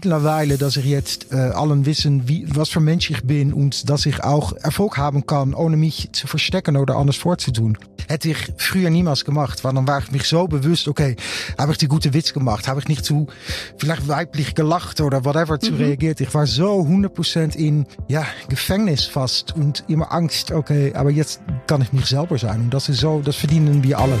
Mittlerweile, dass ich jetzt äh, allen wissen, wie, was für Mensch ich bin und dass ich auch Erfolg haben kann, ohne mich zu verstecken oder anders vorzutun. Hätte ich früher niemals gemacht, weil dann war ich mich so bewusst, okay, habe ich die gute Witz gemacht, habe ich nicht zu vielleicht weiblich gelacht oder whatever zu mhm. reagiert. Ich war so 100% in ja, Gefängnis fast und immer Angst, okay, aber jetzt kann ich mich selber sein und das ist so, das verdienen wir alle.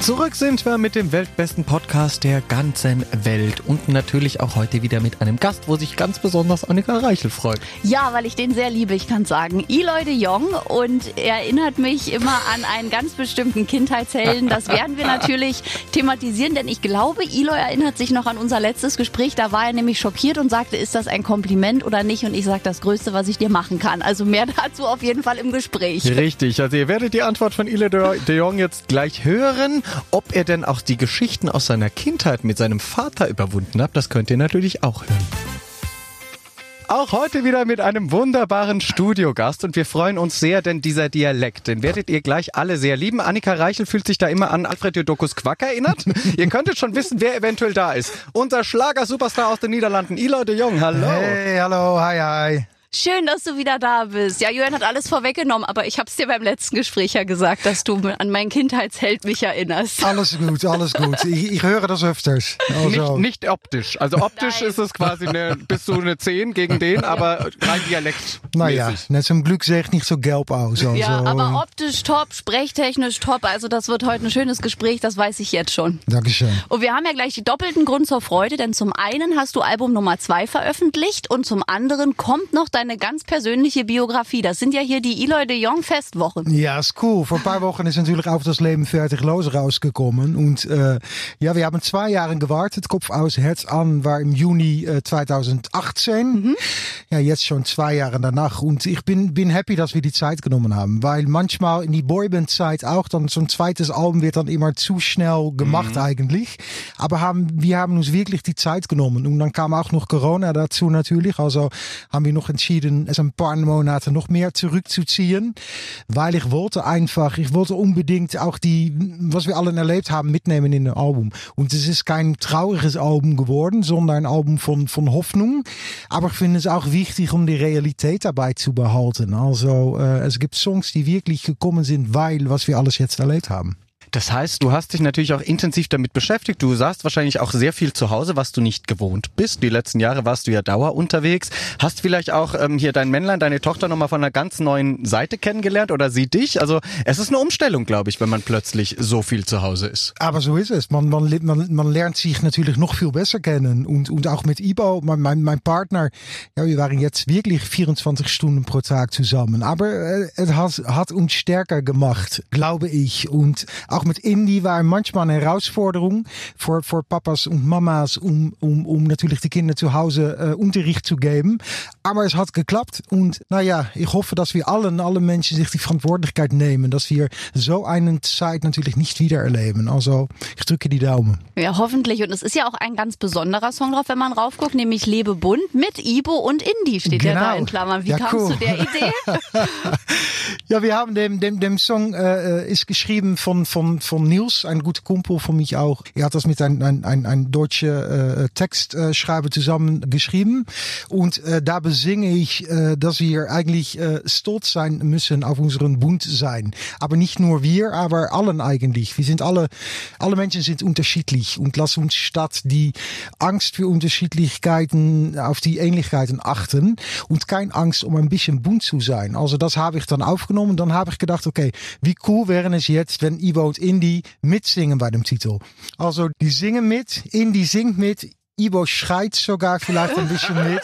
Zurück sind wir mit dem weltbesten Podcast der ganzen Welt und natürlich auch heute wieder mit einem Gast, wo sich ganz besonders Annika Reichel freut. Ja, weil ich den sehr liebe, ich kann sagen. Eloy de Jong und er erinnert mich immer an einen ganz bestimmten Kindheitshelden. Das werden wir natürlich thematisieren, denn ich glaube, Eloy erinnert sich noch an unser letztes Gespräch. Da war er nämlich schockiert und sagte, ist das ein Kompliment oder nicht? Und ich sage, das Größte, was ich dir machen kann. Also mehr dazu auf jeden Fall im Gespräch. Richtig, also ihr werdet die Antwort von Eloy de Jong jetzt gleich hören. Ob er denn auch die Geschichten aus seiner Kindheit mit seinem Vater überwunden hat, das könnt ihr natürlich auch hören. Auch heute wieder mit einem wunderbaren Studiogast und wir freuen uns sehr, denn dieser Dialekt, den werdet ihr gleich alle sehr lieben. Annika Reichel fühlt sich da immer an Alfred Jodokus Quack erinnert. ihr könntet schon wissen, wer eventuell da ist. Unser Schlager-Superstar aus den Niederlanden, Eloy de Jong. Hallo. Hey, hallo, hi, hi. Schön, dass du wieder da bist. Ja, Johann hat alles vorweggenommen, aber ich habe es dir beim letzten Gespräch ja gesagt, dass du an meinen Kindheitsheld mich erinnerst. Alles gut, alles gut. Ich, ich höre das öfters. Also. Nicht, nicht optisch. Also optisch Nein. ist es quasi eine, bist du eine 10 gegen den, aber rein Dialekt. Naja, net zum Glück sehe ich nicht so gelb aus. Also. Ja, aber optisch top, sprechtechnisch top. Also das wird heute ein schönes Gespräch, das weiß ich jetzt schon. Dankeschön. Und wir haben ja gleich die doppelten Grund zur Freude, denn zum einen hast du Album Nummer 2 veröffentlicht und zum anderen kommt noch dein deine ganz persönliche Biografie. Das sind ja hier die Eloy de Jong Festwochen. Ja, ist cool. Vor ein paar Wochen ist natürlich auch das Leben fertig los rausgekommen. Und äh, ja, wir haben zwei Jahre gewartet. Kopf aus, Herz an war im Juni äh, 2018. Mhm. Ja, jetzt schon zwei Jahre danach. Und ich bin, bin happy, dass wir die Zeit genommen haben. Weil manchmal in die Boyband-Zeit auch dann so ein zweites Album wird dann immer zu schnell gemacht mhm. eigentlich. Aber haben, wir haben uns wirklich die Zeit genommen. Und dann kam auch noch Corona dazu natürlich. Also haben wir noch entschieden, entschieden, es ein paar Monate noch mehr zurückzuziehen, weil ich wollte einfach, ich wollte unbedingt auch die, was wir alle erlebt haben, mitnehmen in ein Album. Und es ist kein trauriges Album geworden, sondern ein Album von, von Hoffnung. Aber ich finde es auch wichtig, um die Realität dabei zu behalten. Also äh, es gibt Songs, die wirklich gekommen sind, weil was wir alles jetzt erlebt haben. Das heißt, du hast dich natürlich auch intensiv damit beschäftigt. Du saßt wahrscheinlich auch sehr viel zu Hause, was du nicht gewohnt bist. Die letzten Jahre warst du ja dauer unterwegs. Hast vielleicht auch ähm, hier dein Männlein, deine Tochter nochmal von einer ganz neuen Seite kennengelernt oder sie dich? Also es ist eine Umstellung, glaube ich, wenn man plötzlich so viel zu Hause ist. Aber so ist es. Man, man, man, man lernt sich natürlich noch viel besser kennen. Und, und auch mit Ibo, mein, mein, mein Partner, ja, wir waren jetzt wirklich 24 Stunden pro Tag zusammen. Aber äh, es hat, hat uns stärker gemacht, glaube ich. Und auch auch mit Indie war manchmal eine Herausforderung für, für Papas und Mamas, um, um, um natürlich die Kinder zu Hause äh, Unterricht zu geben. Aber es hat geklappt und naja, ich hoffe, dass wir allen, alle Menschen sich die Verantwortlichkeit nehmen, dass wir so eine Zeit natürlich nicht wieder erleben. Also ich drücke die Daumen. Ja, hoffentlich. Und es ist ja auch ein ganz besonderer Song drauf, wenn man raufguckt, nämlich Lebe bunt mit Ibo und Indie steht genau. ja da in Klammern. Wie ja, kamst cool. du der Idee? ja, wir haben dem, dem, dem Song äh, ist geschrieben von, von von, Niels, ein guter Kumpel von mich auch. Er hat das mit einem ein, ein, ein deutscher äh, Textschreiber zusammen geschrieben. Und äh, da besinge ich, äh, dass wir eigentlich äh, stolz sein müssen auf unseren Bund sein. Aber nicht nur wir, aber allen eigentlich. Wir sind alle, alle Menschen sind unterschiedlich und lass uns statt die Angst für Unterschiedlichkeiten auf die Ähnlichkeiten achten und kein Angst um ein bisschen bunt zu sein. Also das habe ich dann aufgenommen. Dann habe ich gedacht, okay, wie cool wäre es jetzt, wenn Ivo Indie mitsingen bei dem Titel. Also die singen mit, Indie singt mit, Ivo schreit sogar vielleicht ein bisschen mit.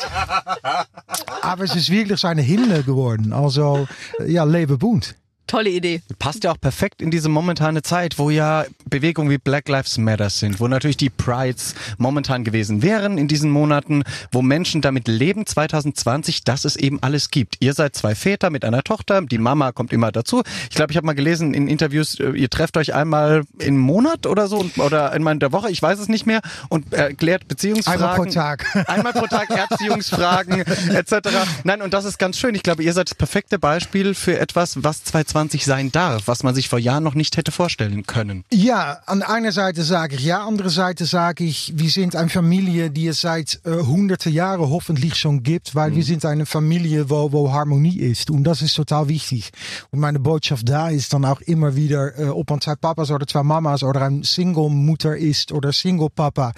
Aber es ist wirklich seine Hymne geworden. Also ja, Lebe bunt. Tolle Idee. Passt ja auch perfekt in diese momentane Zeit, wo ja Bewegungen wie Black Lives Matter sind, wo natürlich die Prides momentan gewesen wären in diesen Monaten, wo Menschen damit leben 2020, dass es eben alles gibt. Ihr seid zwei Väter mit einer Tochter, die Mama kommt immer dazu. Ich glaube, ich habe mal gelesen in Interviews, äh, ihr trefft euch einmal im Monat oder so oder einmal in der Woche, ich weiß es nicht mehr und erklärt Beziehungsfragen. Einmal pro Tag. Einmal pro Tag Erziehungsfragen etc. Nein, und das ist ganz schön. Ich glaube, ihr seid das perfekte Beispiel für etwas, was 2020 sein darf, was man sich vor Jahren noch nicht hätte vorstellen können. Ja, an einer Seite sage ich ja, andere Seite sage ich, wir sind eine Familie, die es seit äh, hunderte Jahren hoffentlich schon gibt, weil wir sind eine Familie, wo, wo Harmonie ist. Und das ist total wichtig. Und meine Botschaft da ist dann auch immer wieder, äh, ob man zwei Papas oder zwei Mamas oder ein Single-Mutter ist oder Single-Papa.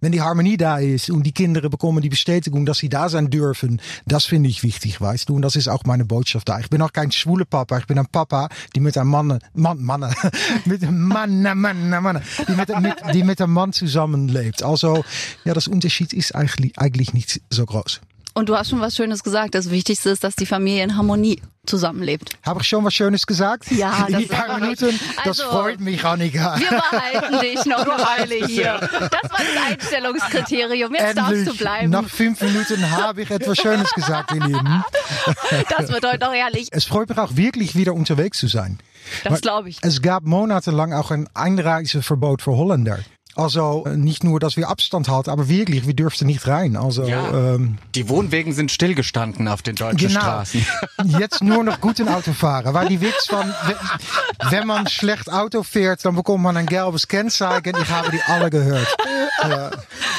Wenn die Harmonie da ist und die Kinderen bekommen die Bestätigung, dass sie da sein dürfen, das finde ich wichtig, weißt du. Und das ist auch meine Botschaft da. Ich bin auch kein schwule Papa, ich bin ein Papa, die mit einem Mann, Mann, Mann, mit einem Mann, Mann, Mann, die mit, mit, die mit einem Mann zusammenlebt. Also, ja, das Unterschied ist eigentlich, eigentlich nicht so groß. Und du hast schon was Schönes gesagt. Das Wichtigste ist, dass die Familie in Harmonie zusammenlebt. Habe ich schon was Schönes gesagt? Ja, in das die paar Minuten. Das Also, freut mich, Annika. Wir behalten dich noch eine Weile hier. Das war das Einstellungskriterium. Jetzt darfst du Endlich, bleiben. nach fünf Minuten habe ich etwas Schönes gesagt, ihr Lieben. Das wird heute noch ehrlich. Es freut mich auch wirklich wieder unterwegs zu sein. Das glaube ich. Es gab monatelang auch ein Einreiseverbot für Holländer. Also äh, nicht nur, dass wir Abstand hatten, aber wirklich, wir dürften nicht rein. Also Ja. ähm, Die Wohnwegen sind stillgestanden auf den deutschen genau. Straßen. Jetzt nur noch gut ein Auto fahren. Weil die Witz von, wenn- man schlecht Auto fährt, dann bekommt man ein gelbes Kennzeichen. Ich habe die alle gehört.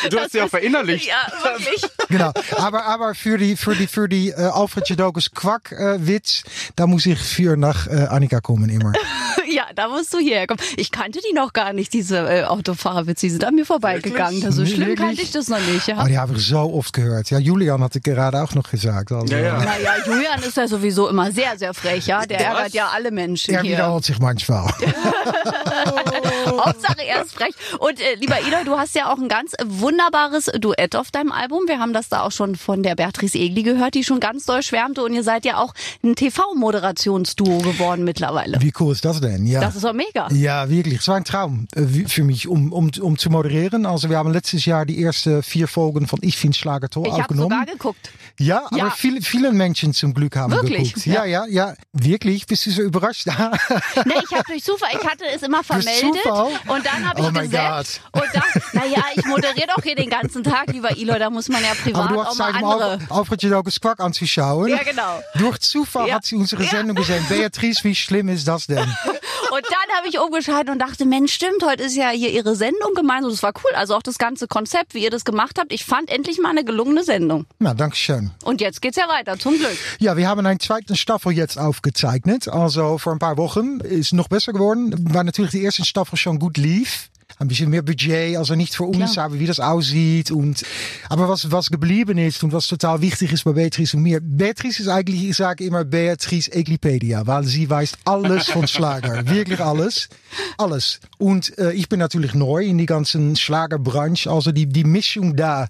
Du hast sie auch verinnerlicht. Ja, wirklich. Genau. Aber, aber für die, für die, für die äh, Alfred Jodokus Quack äh, Witz, da muss ich für nach äh, Annika kommen immer. Ja, da musst du hierher kommen. Ich kannte die noch gar nicht, diese äh, Autofahrerwitze. Die sind an mir vorbeigegangen. So schlimm Wirklich? kannte ich das noch nicht. Ja. Aber die habe ich so oft gehört. Ja, Julian hatte gerade auch noch gesagt. Also, Ja, ja. Naja, Julian ist ja sowieso immer sehr, sehr frech, ja. Der ärgert was? ja alle Menschen Er hier. wiederholt sich manchmal. Hauptsache er ist frech. Und äh, lieber Eloy, du hast ja auch ein ganz wunderbares Duett auf deinem Album. Wir haben das da auch schon von der Beatrice Egli gehört, die schon ganz doll schwärmte. Und ihr seid ja auch ein TV-Moderationsduo geworden mittlerweile. Wie cool ist das denn? Ja. Das ist doch mega. Ja, wirklich. Es war ein Traum für mich, um, um, um zu moderieren. Also wir haben letztes Jahr die ersten vier Folgen von Ich finde Schlager toll Ich habe aufgenommen. sogar geguckt. ja, aber Ja. viele, viele Menschen zum Glück haben Wirklich? geguckt. Ja, ja, ja. Wirklich? Bist du so überrascht? Ne, ich habe durch Zufall, ich hatte es immer vermeldet und dann habe ich Oh gesetzt und dachte, naja, ich moderiere doch hier den ganzen Tag, lieber Eloy, da muss man ja privat aber du auch hast mal Zeit, um andere. Alfred Jodokus Quack anzuschauen. Ja, genau. Durch Zufall Ja. hat sie unsere Ja. Sendung gesehen. Beatrice, wie schlimm ist das denn? Und dann habe ich umgeschaltet und dachte, Mensch, stimmt, heute ist ja hier ihre Sendung gemeinsam. Das war cool. Also auch das ganze Konzept, wie ihr das gemacht habt. Ich fand endlich mal eine gelungene Sendung. Na, danke schön. Und jetzt geht's ja weiter, zum Glück. Ja, wir haben einen zweiten Staffel jetzt aufgezeichnet. Also vor ein paar Wochen ist noch besser geworden, weil natürlich die erste Staffel schon gut lief. Ein bisschen mehr Budget, also nicht für uns, Klar. aber wie das aussieht. Und, aber was, was geblieben ist und was total wichtig ist bei Beatrice und mir. Beatrice ist eigentlich, ich sage immer Beatrice Eglipedia, weil sie weiß alles von Schlager. Wirklich alles. Alles. Und äh, ich bin natürlich neu in die ganzen Schlagerbranche. Also die, die Mischung da.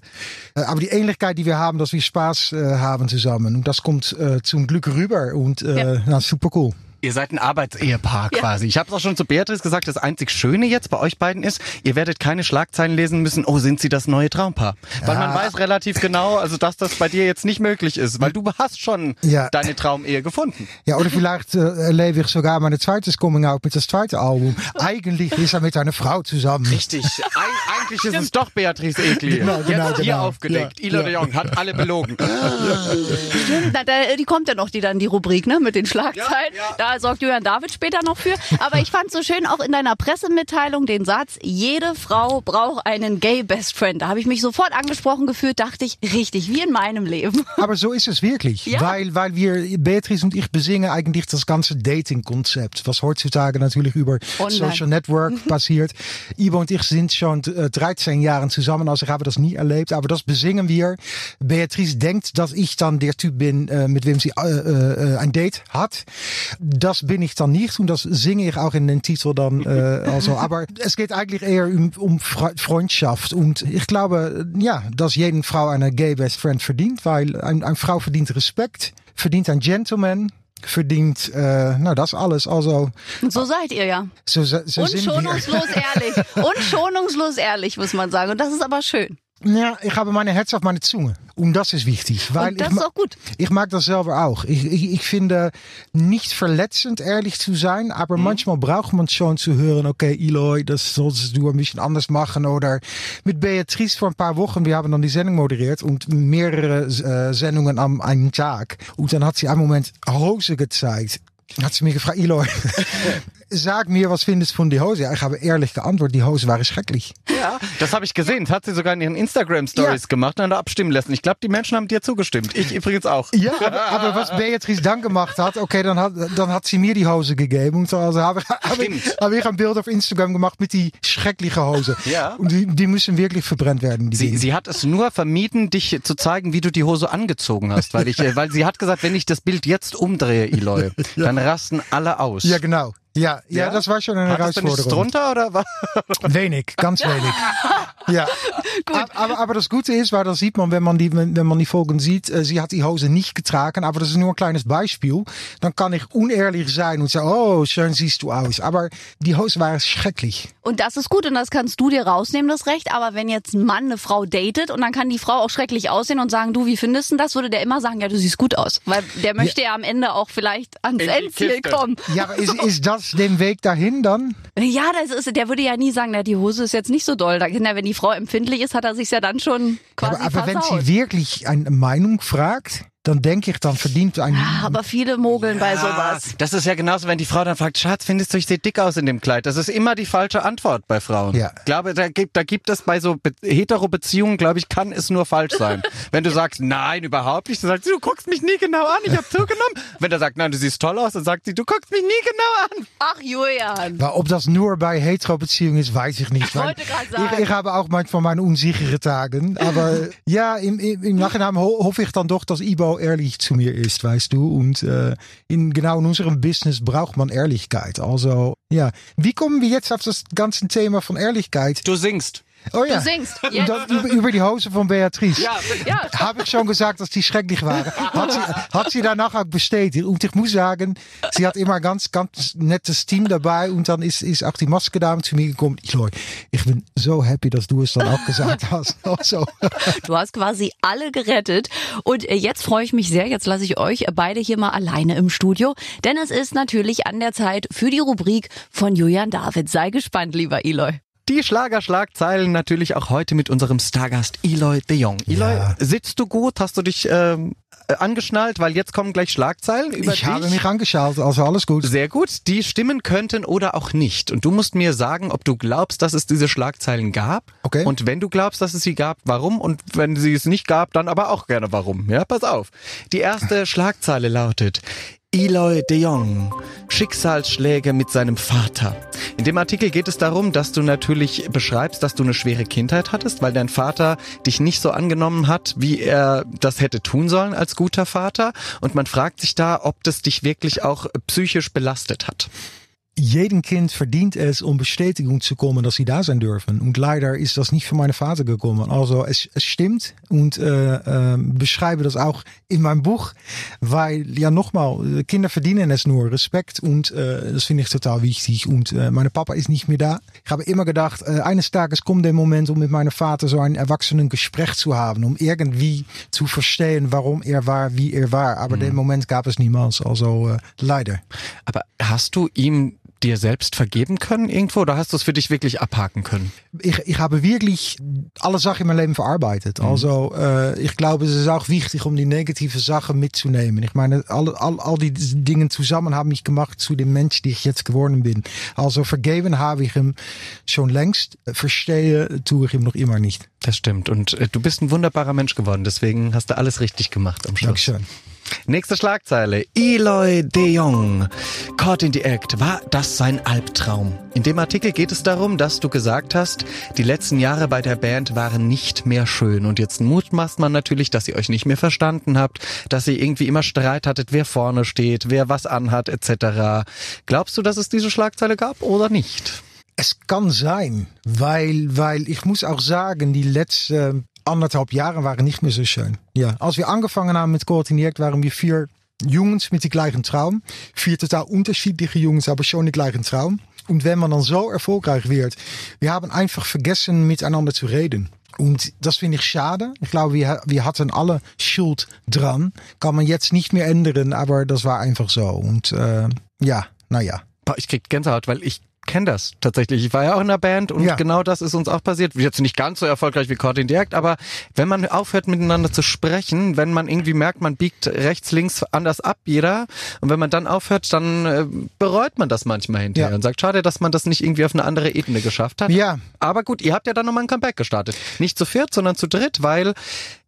Äh, aber die Ähnlichkeit, die wir haben, dass wir Spaß äh, haben zusammen. Und das kommt äh, zum Glück rüber. Und äh, Ja. na, super cool. Ihr seid ein Arbeitsehepaar quasi. Ich habe es auch schon zu Beatrice gesagt, das einzig Schöne jetzt bei euch beiden ist, ihr werdet keine Schlagzeilen lesen müssen, oh, sind sie das neue Traumpaar? Weil man weiß relativ genau, also dass das bei dir jetzt nicht möglich ist, weil du hast schon Ja. deine Traumehe gefunden. Ja, oder vielleicht äh, erlebe ich sogar meine zweite Coming Out mit das zweite Album. Eigentlich ist er mit einer Frau zusammen. Richtig. Eig eigentlich ist es doch Beatrice Egli. Genau, genau, jetzt hier genau. aufgedeckt. Ja, Ila ja. de Jong hat alle belogen. Na, da, die kommt ja noch, die dann die Rubrik, ne, mit den Schlagzeilen. Ja, ja. Da sorgt Julian David später noch für. Aber ich fand so schön auch in deiner Pressemitteilung den Satz, jede Frau braucht einen Gay Best Friend. Da habe ich mich sofort angesprochen gefühlt, dachte ich, richtig, wie in meinem Leben. Aber so ist es wirklich. Ja. Weil, weil wir, Beatrice und ich besingen eigentlich das ganze Dating-Konzept, was heutzutage natürlich über Online. Social Network passiert. Ivo und ich sind schon äh, 13 Jahre zusammen, also ich habe das nie erlebt, aber das besingen wir. Beatrice denkt, dass ich dann der Typ bin, äh, mit wem sie äh, äh, ein Date hat. Das bin ich dann nicht und das singe ich auch in den Titel dann. Also, aber es geht eigentlich eher um, um Fre- Freundschaft und ich glaube, ja, dass jede Frau eine gay best friend verdient, weil ein, eine Frau verdient Respekt, verdient ein Gentleman. Verdient, äh, nou das alles. Also so seid ihr ja. so, so Und sind wir. schonungslos ehrlich. Und schonungslos ehrlich, muss man sagen. Und das ist aber schön. Ja, ich habe meine Herz auf meine Zunge. Und das ist wichtig. Weil Und das ist auch gut. ich mag das selber auch. Ich, ich, ich finde, nicht verletzend ehrlich zu sein, aber Mhm. manchmal braucht man schon zu hören, okay, Eloy, das solltest du ein bisschen anders machen. Oder mit Beatrice vor ein paar Wochen, wir haben dann die Sendung moderiert und mehrere äh, Sendungen am einen Tag. Und dann hat sie einen Moment Hose gezeigt. Hat sie mir gefragt, Eloy, sag mir, was findest du von die Hose? Ja, ich habe ehrlich geantwortet, die Hose waren schrecklich. Ja, das habe ich gesehen. Das hat sie sogar in ihren Instagram-Stories Ja. gemacht und dann abstimmen lassen. Ich glaube, die Menschen haben dir zugestimmt. Ich übrigens auch. Ja, aber, aber was Beatrice dann gemacht hat, okay, dann hat, dann hat sie mir die Hose gegeben. Und also habe, habe, ich, habe ich ein Bild auf Instagram gemacht mit die schreckliche Hose. Ja. Und die, die müssen wirklich verbrennt werden. Die Sie, sie hat es nur vermieden, dich zu zeigen, wie du die Hose angezogen hast, weil ich, äh, weil sie hat gesagt, wenn ich das Bild jetzt umdrehe, Eloy, dann rasten alle aus. ja, genau. Ja, ja, Ja? das war schon eine Hattest du nichts Herausforderung. drunter oder was? Wenig, ganz wenig. ja. Aber, aber, aber das Gute ist, weil das sieht man, wenn man die, wenn, man die Folgen sieht, sie hat die Hose nicht getragen, aber das ist nur ein kleines Beispiel. Dann kann ich unehrlich sein und sagen, oh, schön siehst du aus. Aber die Hose war schrecklich. Und das ist gut und das kannst du dir rausnehmen, das Recht. Aber wenn jetzt ein Mann eine Frau datet und dann kann die Frau auch schrecklich aussehen und sagen, du, wie findest du das? Würde der immer sagen, ja, du siehst gut aus. Weil der möchte ja, am Ende auch vielleicht ans Endziel kommen. Ja, aber ist, ist das den Weg dahin dann? Ja, das ist, der würde ja nie sagen, na, die Hose ist jetzt nicht so doll. Wenn die Frau empfindlich ist, hat er sich ja dann schon quasi aber aber wenn sie wirklich eine Meinung fragt, dann denke ich, dann verdient ein. Ja, aber viele mogeln bei sowas. Das ist ja genauso, wenn die Frau dann fragt, Schatz, findest du, ich sehe dick aus in dem Kleid? Das ist immer die falsche Antwort bei Frauen. Ja. Ich glaube, da gibt, da gibt es bei so Be Hetero-Beziehungen, glaube ich, kann es nur falsch sein. wenn du sagst, nein, überhaupt nicht, dann sagt sie, du guckst mich nie genau an, ich habe zugenommen. wenn er sagt, nein, du siehst toll aus, dann sagt sie, du guckst mich nie genau an. Ach, Julian. Maar ob das nur bei Hetero-Beziehungen ist, weiß ich nicht. Weil wollte gerade sagen. Ich, ich habe auch manchmal meine unsichere Tagen. Aber ja, im, im, im Nachhinein ho hoffe ich dann doch, dass Ibo ehrlich zu mir ist, weißt du. Und äh, in, genau in unserem Business braucht man Ehrlichkeit. Also ja, wie kommen wir jetzt auf das ganze Thema von Ehrlichkeit? Du singst. Oh ja, Du singst. Und Jetzt. dann über, die Hose von Beatrice. Ja, Ja. Habe ich schon gesagt, dass die schrecklich waren. Hat sie, hat sie danach auch bestätigt. Und ich muss sagen, sie hat immer ganz, ganz nettes Team dabei. Und dann ist, ist auch die Maskedame zu mir gekommen. Eloy, ich bin so happy, dass du es dann auch gesagt hast. Also, Du hast quasi alle gerettet. Und äh, jetzt freue ich mich sehr. Jetzt lasse ich euch beide hier mal alleine im Studio. Denn es ist natürlich an der Zeit für die Rubrik von Julian David. Sei gespannt, lieber Eloy. Die Schlagerschlagzeilen natürlich auch heute mit unserem Stargast Eloy de Jong. Eloy, Ja. sitzt du gut? Hast du dich ähm, äh, angeschnallt? Weil jetzt kommen gleich Schlagzeilen über ich dich. habe mich angeschaut. Also alles gut. Sehr gut. Die stimmen könnten oder auch nicht. Und du musst mir sagen, ob du glaubst, dass es diese Schlagzeilen gab. Okay. Und wenn du glaubst, dass es sie gab, warum? Und wenn sie es nicht gab, dann aber auch gerne warum. Ja, pass auf. Die erste Schlagzeile lautet, Eloy de Jong, Schicksalsschläge mit seinem Vater. In dem Artikel geht es darum, dass du natürlich beschreibst, dass du eine schwere Kindheit hattest, weil dein Vater dich nicht so angenommen hat, wie er das hätte tun sollen als guter Vater. Und man fragt sich da, ob das dich wirklich auch psychisch belastet hat. Jeden Kind verdient es, um Bestätigung zu kommen, dass sie da sein dürfen. Und leider ist das nicht von meinem Vater gekommen. Also es, es stimmt und äh, äh, beschreibe das auch in meinem Buch, weil ja nochmal, Kinder verdienen es nur Respekt und äh, das finde ich total wichtig. Und äh, meine Papa ist nicht mehr da. Ich habe immer gedacht, äh, eines Tages kommt der Moment, um mit meinem Vater so ein erwachsenen Gespräch zu haben, um irgendwie zu verstehen, warum er war, wie er war. Aber den Moment gab es niemals. Also äh, leider. Aber hast du ihm dir selbst vergeben können irgendwo oder hast du es für dich wirklich abhaken können? ich, ich habe wirklich alle Sachen in mijn leven verarbeitet. Also, äh, ich glaube, es ist auch wichtig, um die negative Sachen mitzunehmen. Ich meine, alle, all, all die Dinge zusammen haben mich gemacht zu dem Mensch, die ich jetzt geworden bin. Also, vergeben habe ich ihm schon längst. Verstehe tue ich ihm noch immer nicht. Das stimmt. Und äh, du bist ein wunderbarer Mensch geworden. Deswegen hast du alles richtig gemacht am Schluss. Dankeschön. Nächste Schlagzeile. Eloy de Jong. Caught in the Act. War das sein Albtraum? In dem Artikel geht es darum, dass du gesagt hast, die letzten Jahre bei der Band waren nicht mehr schön. Und jetzt mutmaßt man natürlich, dass ihr euch nicht mehr verstanden habt, dass ihr irgendwie immer Streit hattet, wer vorne steht, wer was anhat, etc. Glaubst du, dass es diese Schlagzeile gab oder nicht? Es kann sein, weil, weil ich muss auch sagen, die letzten anderthalb Jahre waren nicht mehr so schön. Ja, als wir angefangen haben mit Coordiniert, waren wir vier Jungs mit dem gleichen Traum, vier total unterschiedliche Jungs, aber schon den gleichen Traum. Und wenn man dann so erfolgreich wird, wir haben einfach vergessen, miteinander zu reden. Und das finde ich schade. Ich glaube, wir, wir hatten alle Schuld dran. Kann man jetzt nicht mehr ändern, aber das war einfach so. Und äh, ja, naja. Ich krieg Gänsehaut, weil ich kenne das tatsächlich. Ich war ja auch in der Band und Ja. genau das ist uns auch passiert. Jetzt nicht ganz so erfolgreich wie Caught in the Act, aber wenn man aufhört miteinander zu sprechen, wenn man irgendwie merkt, man biegt rechts, links anders ab, jeder, und wenn man dann aufhört, dann äh, bereut man das manchmal hinterher Ja. und sagt, schade, dass man das nicht irgendwie auf eine andere Ebene geschafft hat. Ja. Aber gut, ihr habt ja dann nochmal ein Comeback gestartet. Nicht zu viert, sondern zu dritt, weil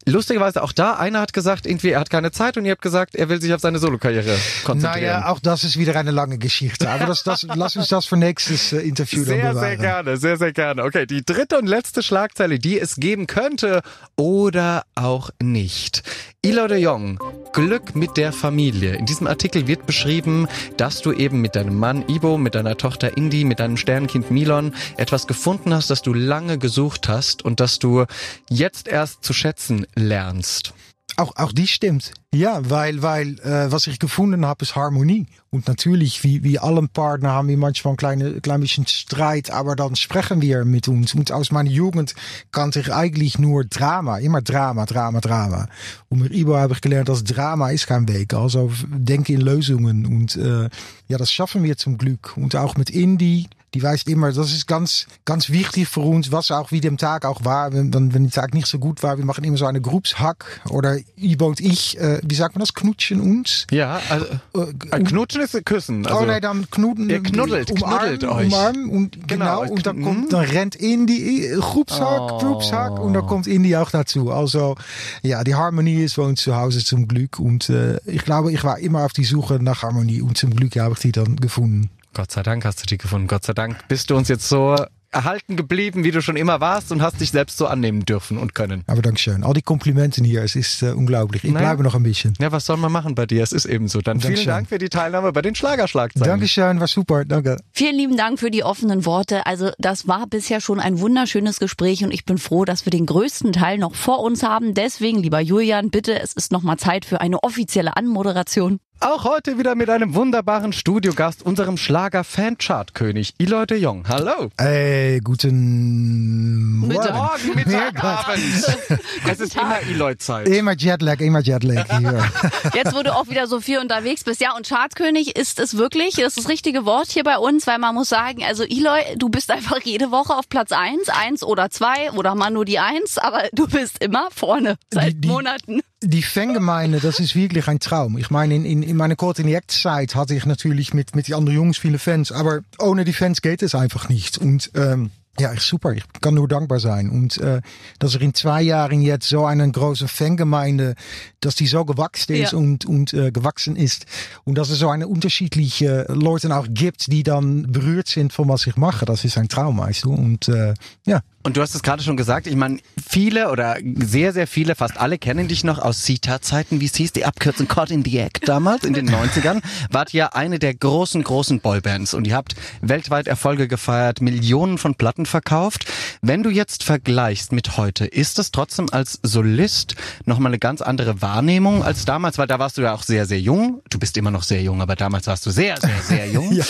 lustigerweise auch da, einer hat gesagt, irgendwie, er hat keine Zeit und ihr habt gesagt, er will sich auf seine Solokarriere konzentrieren. Naja, auch das ist wieder eine lange Geschichte. Aber das, das, lass uns das für nächstes äh, Interview dann Sehr, bewahren. sehr gerne, sehr, sehr gerne. Okay, die dritte und letzte Schlagzeile, die es geben könnte oder auch nicht. Ilo de Jong, Glück mit der Familie. In diesem Artikel wird beschrieben, dass du eben mit deinem Mann Ibo, mit deiner Tochter Indy, mit deinem Sternkind Milon etwas gefunden hast, das du lange gesucht hast und das du jetzt erst zu schätzen lernst. Auch, auch die stimmt. Ja, weil, weil äh, was ich gefunden habe, ist Harmonie. Und natürlich, wie, wie allen Partner, haben wir manchmal ein kleine, klein bisschen Streit, aber dann sprechen wir mit uns. Und aus meiner Jugend kannte ich eigentlich nur Drama. Immer Drama, Drama, Drama. Und mit Ibo habe ich gelernt, dass Drama ist kein Weg. Also denke in Lösungen. Und äh, ja, das schaffen wir zum Glück. Und auch mit Indie. Die weiß immer, das ist ganz, ganz wichtig für uns, was auch wie dem Tag auch war. Wenn, dann, wenn der Tag nicht so gut war, wir machen immer so eine Groupshack oder Ibo und ich, äh, wie sagt man das, knutschen uns. Ja, also Äh, ein Knutschen ist Küssen. Also, oh nee, dann knuten. Ihr knuddelt, umarmen, knuddelt euch. Umarmen und Genau, genau, und dann kommt, dann rennt Indie, äh, Groupshack, Oh. Groupshack und dann kommt Indie auch dazu. Also, ja, die Harmonie ist bei uns zu Hause zum Glück und äh, ich glaube, ich war immer auf die Suche nach Harmonie und zum Glück habe ich die dann gefunden. Gott sei Dank hast du die gefunden. Gott sei Dank bist du uns jetzt so erhalten geblieben, wie du schon immer warst und hast dich selbst so annehmen dürfen und können. Aber Dankeschön. All die Komplimenten hier, es ist äh, unglaublich. Ich Naja. bleibe noch ein bisschen. Ja, was soll man machen bei dir? Es ist eben so. Dann vielen Dankeschön. Dank für die Teilnahme bei den Schlagerschlagzeilen. Dankeschön, war super. Danke. Vielen lieben Dank für die offenen Worte. Also das war bisher schon ein wunderschönes Gespräch und ich bin froh, dass wir den größten Teil noch vor uns haben. Deswegen, lieber Julian, bitte, es ist noch mal Zeit für eine offizielle Anmoderation. Auch heute wieder mit einem wunderbaren Studiogast, unserem Schlager-Fanchart-König Eloy de Jong. Hallo. Hey, guten Morgen. Morgen, Mittag, Gott. Abend. Es ist immer Eloy-Zeit. Immer Jetlag, immer Jetlag hier. Jetzt, wo du auch wieder so viel unterwegs bist. Ja, und Chartkönig ist es wirklich, das ist das richtige Wort hier bei uns, weil man muss sagen, also Eloy, du bist einfach jede Woche auf Platz eins, eins oder zwei oder mal nur die eins, aber du bist immer vorne seit Die- die- Monaten. Die Fangemeinde, das ist wirklich ein Traum. Ich meine, in, in, in meiner Coordinate-Zeit hatte ich natürlich mit, mit die anderen Jungs viele Fans, aber ohne die Fans geht es einfach nicht. Und ähm, ja, echt super. Ich kann nur dankbar sein. Und äh, dass er in zwei Jahren jetzt so eine große Fangemeinde, dass die so gewachsen ist Ja. und, und äh, gewachsen ist. Und dass es so eine unterschiedliche Leute auch gibt, die dann berührt sind von was ich mache. Das ist ein Traum, weißt du. Und äh, ja, Und du hast es gerade schon gesagt, ich meine, viele oder sehr, sehr viele, fast alle kennen dich noch aus Sita-Zeiten, wie es hieß, die Abkürzung Caught in the Act damals, in den 90ern, wart ihr eine der großen, großen Boybands und ihr habt weltweit Erfolge gefeiert, Millionen von Platten verkauft. Wenn du jetzt vergleichst mit heute, ist es trotzdem als Solist nochmal eine ganz andere Wahrnehmung als damals, weil da warst du ja auch sehr, sehr jung. Du bist immer noch sehr jung, aber damals warst du sehr, sehr, sehr jung. Ja.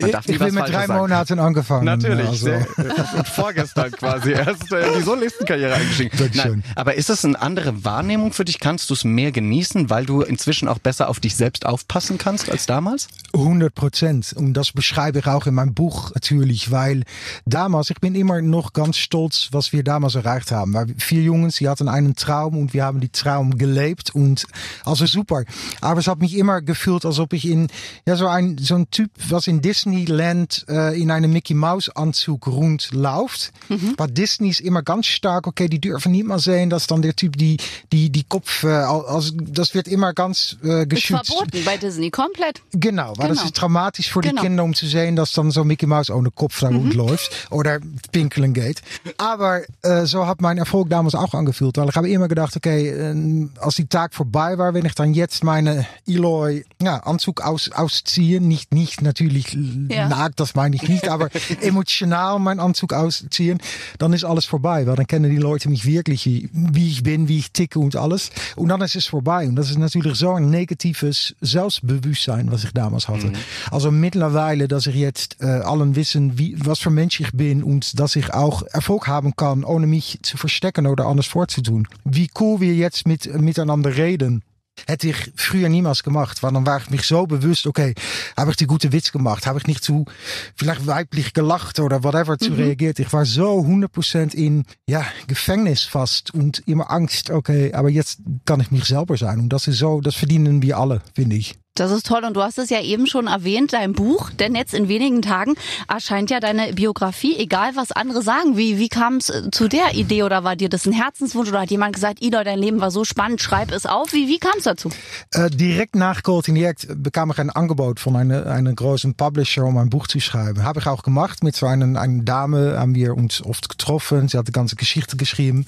Man darf nie ich was bin mit drei sagen. Monaten angefangen. Natürlich, Also. sehr, und vorgestern quasi erst äh, die Solistenkarriere eingestiegen. Nein, aber ist das eine andere Wahrnehmung für dich? Kannst du es mehr genießen, weil du inzwischen auch besser auf dich selbst aufpassen kannst als damals? 100 Prozent. Und das beschreibe ich auch in meinem Buch natürlich, weil damals, ich bin immer noch ganz stolz, was wir damals erreicht haben. Weil vier Jungs, die hatten einen Traum und wir haben die Traum gelebt und also super. Aber es hat mich immer gefühlt, als ob ich in, ja, so ein, so ein Typ, was in Disneyland äh, in einem Mickey Mouse Anzug Aber Disney ist immer ganz stark, okay, die dürfen mal sehen, dass dann der Typ die, die, die Kopf, äh, also das wird immer ganz äh, Ist geschützt. verboten bei Disney, komplett. Genau, weil das Genau. ist traumatisch für Genau. die Kinder, um zu sehen, dass dann so Mickey Mouse ohne Kopf da rundläuft oder pinkelen geht. Aber äh, so hat mein Erfolg damals auch angefühlt. Weil ich habe immer gedacht, okay, äh, als die Tag vorbei war, wenn ich dann jetzt meine Eloy ja, Anzug aus, ausziehen, nicht, nicht natürlich Ja. nackt, das meine ich nicht, aber emotional meinen Anzug ausziehen, dann ist alles vorbei. Weil dann kennen die Leute mich wirklich, wie ich bin, wie ich ticke und alles. Und dann ist es vorbei. Und das ist natürlich so ein negatives Selbstbewusstsein, was ich damals hatte. Mhm. Also mittlerweile, dass ich jetzt äh, allen wissen, wie, was für Mensch ich bin und dass ich auch Erfolg haben kann, ohne mich zu verstecken oder anders vorzutun. Wie cool wir jetzt mit, miteinander reden. Hätte ich früher niemals gemacht, weil dann war ich mich so bewusst, okay, habe ich die gute Witz gemacht? Habe ich nicht zu vielleicht weiblich gelacht oder whatever zu mhm. reagiert? Ich war so 100% in ja, Gefängnis fast und immer Angst, okay, aber jetzt kann ich mich selber sein. Und das ist so, das verdienen wir alle, finde ich. Das ist toll und du hast es ja eben schon erwähnt, dein Buch, denn jetzt in wenigen Tagen erscheint ja deine Biografie, egal was andere sagen. Wie, wie kam es äh, zu der Idee oder war dir das ein Herzenswunsch oder hat jemand gesagt, Ida, dein Leben war so spannend, schreib es auf. Wie, wie kam es dazu? Äh, direkt nach Gold Inject bekam ich ein Angebot von einem, einem großen Publisher, um ein Buch zu schreiben. Habe ich auch gemacht mit so einer, einer Dame, haben wir uns oft getroffen. Sie hat die ganze Geschichte geschrieben.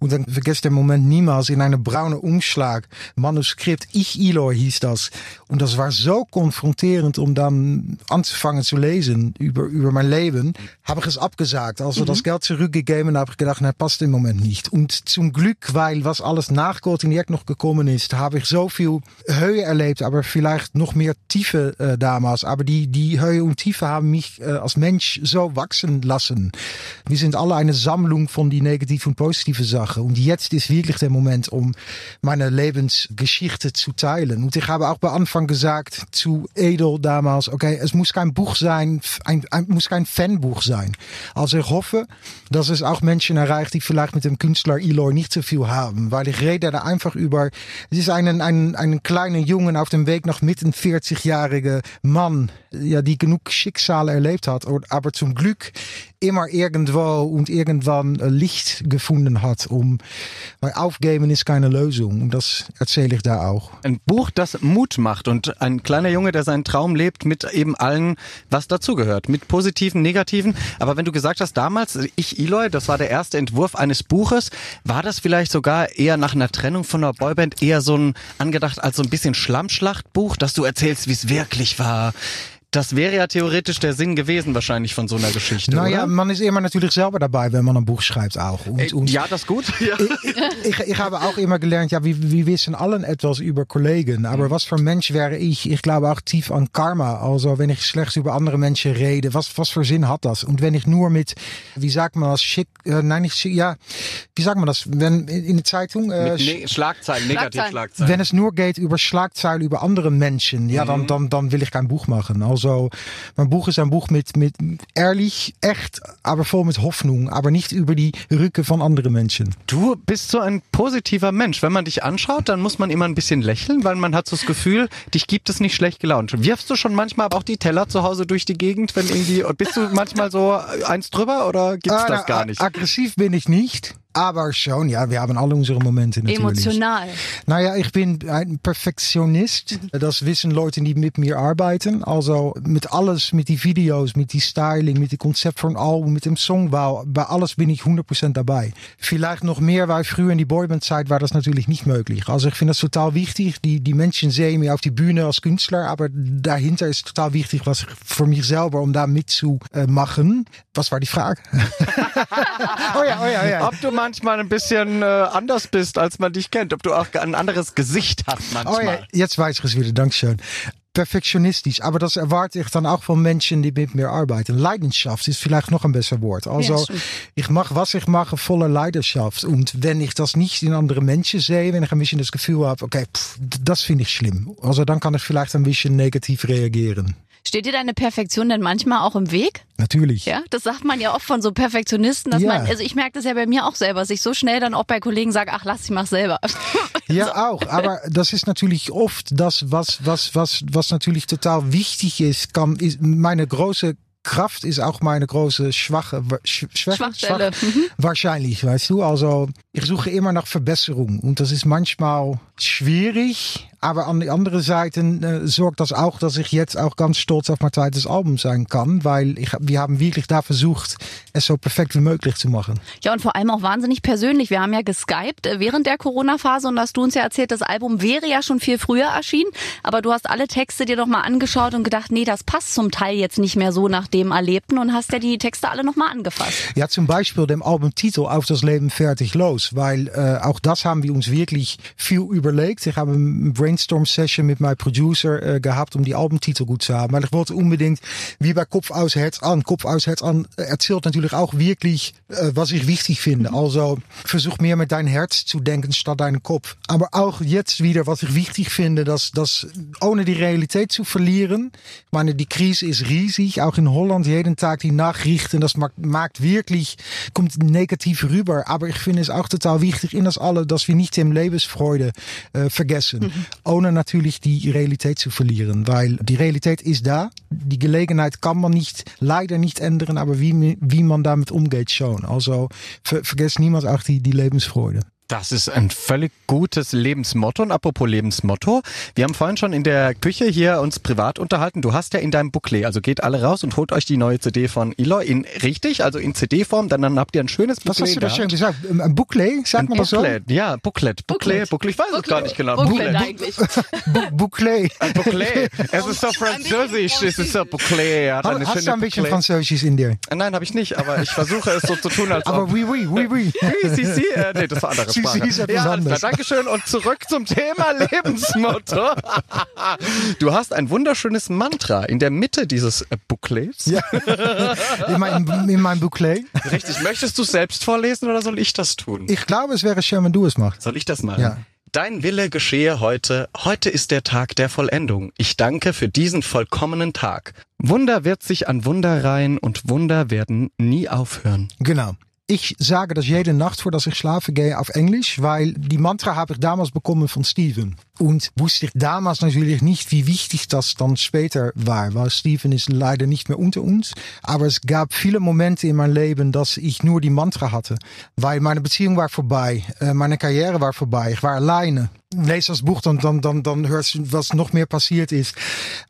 Und dann vergesst der Moment niemals in einem braunen Umschlag, Manuskript, Ich Eloy hieß das. Und das war so konfronterend, um dann anzufangen zu lesen über, über mein Leben, habe ich es abgesagt. Also mhm. das Geld zurückgegeben, habe ich gedacht, na, passt im Moment nicht. Und zum Glück, weil was alles nach Jack noch gekommen ist, habe ich so viel Höhe erlebt, aber vielleicht noch mehr Tiefe äh, damals. Aber die, die Höhe und Tiefe haben mich äh, als Mensch so wachsen lassen. Wir sind alle eine Sammlung von die negatieve und positive Sachen. Und jetzt ist wirklich der Moment, um meine Lebensgeschichte zu teilen. Und ich habe auch bei Anfang Gesagt zu Edel damals, okay, es muss kein Buch sein, ein, muss kein Fanbuch sein. Also ich hoffe, dass es auch Menschen erreicht, die vielleicht mit dem Künstler Eloy nicht so viel haben, weil ich rede da einfach über, es ist ein, ein, ein kleiner Jungen auf dem Weg nach mitten 40-jährige Mann, ja, die genug Schicksale erlebt hat, aber zum Glück immer irgendwo und irgendwann Licht gefunden hat, um, weil aufgeben ist keine Lösung und das erzähle ich da auch. Ein Buch, das Mut macht macht und ein kleiner Junge, der seinen Traum lebt mit eben allen, was dazugehört, mit positiven, negativen. Aber wenn du gesagt hast, damals, ich Eloy, das war der erste Entwurf eines Buches, war das vielleicht sogar eher nach einer Trennung von einer Boyband eher so ein angedacht als so ein bisschen Schlammschlachtbuch, dass du erzählst, wie es wirklich war? Das wäre ja theoretisch der Sinn gewesen wahrscheinlich von so einer Geschichte. Naja, oder? man ist immer natürlich selber dabei, wenn man ein Buch schreibt auch. Und, und ja, das ist gut. Ja. Ich, ich, ich, habe auch immer gelernt, ja, wir, wir wissen allen etwas über Kollegen. Aber mhm. was für Mensch wäre ich? Ich glaube auch tief an Karma. Also wenn ich slechts über andere Menschen rede, was, was für Sinn hat das? Und wenn ich nur mit, wie sagt man das, schick, äh, nein, nicht schick, ja, wie sagt man das? Wenn in der Zeitung? Äh, ne Schlagzeilen, negativ Schlagzeilen. Wenn es nur geht über Schlagzeilen über andere Menschen, ja, mhm. dann, dann, dann will ich kein Buch machen. Also Also mein Buch ist ein Buch mit, mit ehrlich, echt, aber voll mit Hoffnung, aber nicht über die Rücke von anderen Menschen. Du bist so ein positiver Mensch. Wenn man dich anschaut, dann muss man immer ein bisschen lächeln, weil man hat so das Gefühl, dich gibt es nicht schlecht gelaunt. Wirfst du schon manchmal auch die Teller zu Hause durch die Gegend, wenn irgendwie, bist du manchmal so eins drüber oder gibt's äh, das gar nicht? Aggressiv bin ich nicht. Aber schon, ja, wir haben alle unsere Momente natürlich. Emotional. Naja, ich bin ein Perfektionist. Das wissen Leute, die mit mir arbeiten. Also mit alles, mit die Videos, mit die Styling, mit die Konzept von Album, mit dem Songbau. Bei alles bin ich 100% dabei. Vielleicht noch mehr, weil früher in die Boyband-Zeit war das natürlich nicht möglich. Also ich finde das total wichtig. Die, die Menschen sehen mich auf die Bühne als Künstler, aber dahinter ist total wichtig, was für mich selber, um da mitzumachen. Was war die Frage? oh ja, oh ja, oh ja. Ob du mal manchmal ein bisschen äh, anders bist, als man dich kennt. Ob du auch ein anderes Gesicht hast manchmal. Oh ja, jetzt weiß ich es wieder. Dankeschön. perfektionistisch. Aber das erwarte ich dann auch von Menschen, die mit mir arbeiten. Leidenschaft ist vielleicht noch ein besser Wort. Also ja, ich mache, was ich mache, voller Leidenschaft. Und wenn ich das nicht in andere Menschen sehe, wenn ich ein bisschen das Gefühl habe, okay, pff, das finde ich schlimm. Also dann kann ich vielleicht ein bisschen negativ reagieren. Steht dir deine Perfektion denn manchmal auch im Weg? Natürlich. Ja, das sagt man ja oft von so Perfektionisten, dass ja. man, also ich merke das ja bei mir auch selber, dass ich so schnell dann auch bei Kollegen sage, ach lass, ich mach selber. Ja, so. auch. Aber das ist natürlich oft das, was, was, was, was natürlich total wichtig ist, kann, ist meine große Kraft ist auch meine große schwache Schwäche, Schwachstelle. Schwach, mhm. Wahrscheinlich, weißt du. Also ich suche immer nach Verbesserung und das ist manchmal schwierig, aber an die andere Seite äh, sorgt das auch, dass ich jetzt auch ganz stolz auf mein zweites Album sein kann, weil ich, wir haben wirklich da versucht, es so perfekt wie möglich zu machen. Ja, und vor allem auch wahnsinnig persönlich. Wir haben ja geskypt äh, während der Corona-Phase und hast du uns ja erzählt, das Album wäre ja schon viel früher erschienen, aber du hast alle Texte dir nochmal angeschaut und gedacht, nee, das passt zum Teil jetzt nicht mehr so nach dem Erlebten und hast ja die Texte alle nochmal angefasst. Ja, zum Beispiel dem Albumtitel Auf das Leben fertig los, weil äh, auch das haben wir uns wirklich viel überlegt. Ich habe eine Brainstorm-Session mit meinem Producer äh, gehabt, um die Albumtitel gut zu haben. Weil ich wollte unbedingt, wie bei Kopf aus Herz an. Kopf aus Herz an erzählt natürlich auch wirklich, äh, was ich wichtig finde. Also versuch mehr mit dein Herz zu denken statt deinen Kopf. Aber auch jetzt wieder, was ich wichtig finde, dass, dass ohne die Realität zu verlieren. Meine, die Krise ist riesig, auch in Holland jeden Tag die Nachrichten, das macht, macht wirklich, kommt negativ rüber. Aber ich finde es auch total wichtig in das alle, dass wir nicht dem Lebensfreude äh, vergessen. Mhm. Ohne natürlich die Realität zu verlieren. Weil die Realität ist da. Die Gelegenheit kann man nicht, leider nicht ändern, aber wie, wie man damit umgeht schon. Also ver, vergesst niemand auch die, die Lebensfreude. Das ist ein völlig gutes Lebensmotto. Und apropos Lebensmotto, wir haben vorhin schon in der Küche hier uns privat unterhalten. Du hast ja in deinem Booklet, also geht alle raus und holt euch die neue CD von Eloy in richtig, also in CD-Form, dann, dann habt ihr ein schönes Booklet. Was hast du da schön gesagt? Ein Booklet? Sagt man das so? Ja, Booklet. Booklet. Booklet. Ich weiß Booklet. es gar nicht genau. Booklet, Booklet. eigentlich. Booklet. Ein Booklet. Es ist so französisch. Es ist so Booklet. Ja, hast hast du ein bisschen Französisch in dir? Nein, habe ich nicht, aber ich versuche es so zu tun, als Aber oui, oui, oui, oui. Oui, si, si. Äh, nee, das war anderes. Sie ist ja, alles klar, Dankeschön und zurück zum Thema Lebensmotto. Du hast ein wunderschönes Mantra in der Mitte dieses äh, Booklets. Ja. In, mein, in meinem Booklet. Richtig. Möchtest du es selbst vorlesen oder soll ich das tun? Ich glaube, es wäre schön, wenn du es machst. Soll ich das machen? Ja. Dein Wille geschehe heute. Heute ist der Tag der Vollendung. Ich danke für diesen vollkommenen Tag. Wunder wird sich an Wunder reihen und Wunder werden nie aufhören. Genau. Ich sage das jede Nacht, voordat ich schlafen gehe, auf Englisch, weil die Mantra habe ich damals bekommen von Steven. Und wusste ich damals natürlich nicht, wie wichtig das dann später war, weil Steven ist leider nicht mehr unter uns. Aber es gab viele Momente in meinem Leben, dass ich nur die Mantra hatte. Weil meine Beziehung war vorbei, äh, meine Karriere war vorbei, ich war alleine. Lees das Buch, dann, dann, dann, dann hörst du, was noch mehr passiert ist.